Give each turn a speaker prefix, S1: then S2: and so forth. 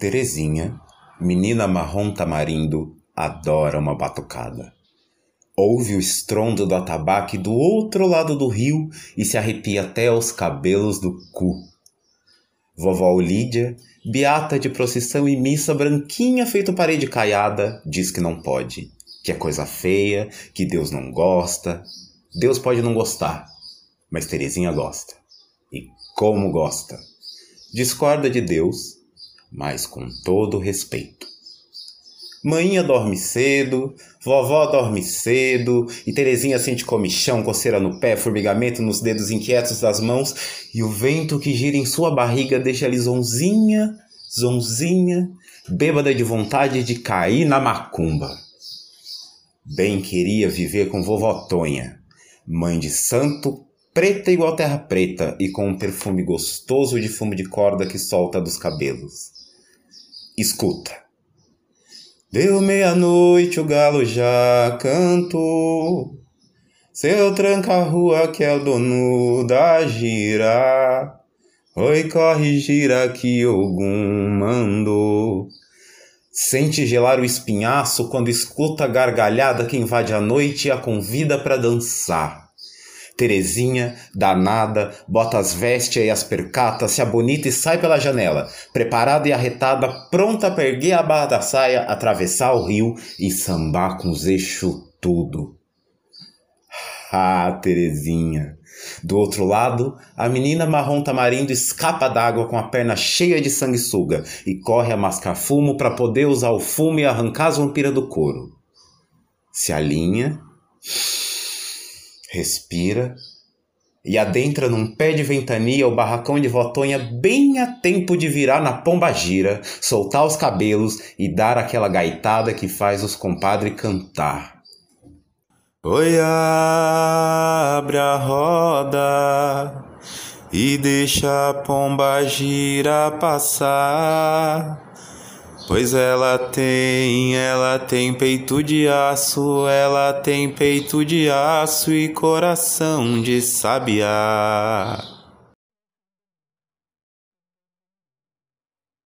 S1: Terezinha, menina marrom tamarindo, adora uma batucada. Ouve o estrondo do atabaque do outro lado do rio e se arrepia até os cabelos do cu. Vovó Olídia, beata de procissão e missa branquinha feito parede caiada, diz que não pode, que é coisa feia, que Deus não gosta. Deus pode não gostar, mas Terezinha gosta. E como gosta. Discorda de Deus, mas com todo respeito. Maninha dorme cedo, vovó dorme cedo, e Terezinha sente comichão, coceira no pé, formigamento nos dedos inquietos das mãos, e o vento que gira em sua barriga deixa-lhe zonzinha, zonzinha, bêbada de vontade de cair na macumba. Bem queria viver com vovó Tonha, mãe de santo, preta igual terra preta e com um perfume gostoso de fumo de corda que solta dos cabelos. Escuta. Deu meia-noite, o galo já cantou. Seu tranca-rua que é o dono da gira. Oi, corre, gira que algum mandou. Sente gelar o espinhaço quando escuta a gargalhada que invade a noite e a convida para dançar. Terezinha, danada, bota as vestes e as percatas, se abonita e sai pela janela, preparada e arretada, pronta para erguer a barra da saia, atravessar o rio e sambar com os eixos tudo. Ah, Terezinha! Do outro lado, a menina marrom tamarindo escapa d'água com a perna cheia de sanguessuga e corre a mascar fumo para poder usar o fumo e arrancar as vampiras do couro. Se alinha respira e adentra num pé de ventania o barracão de Votonha bem a tempo de virar na pomba gira, soltar os cabelos e dar aquela gaitada que faz os compadres cantar. Oi, abre a roda e deixa a pomba gira passar. Pois ela tem, ela tem peito de aço, ela tem peito de aço e coração de sabiá.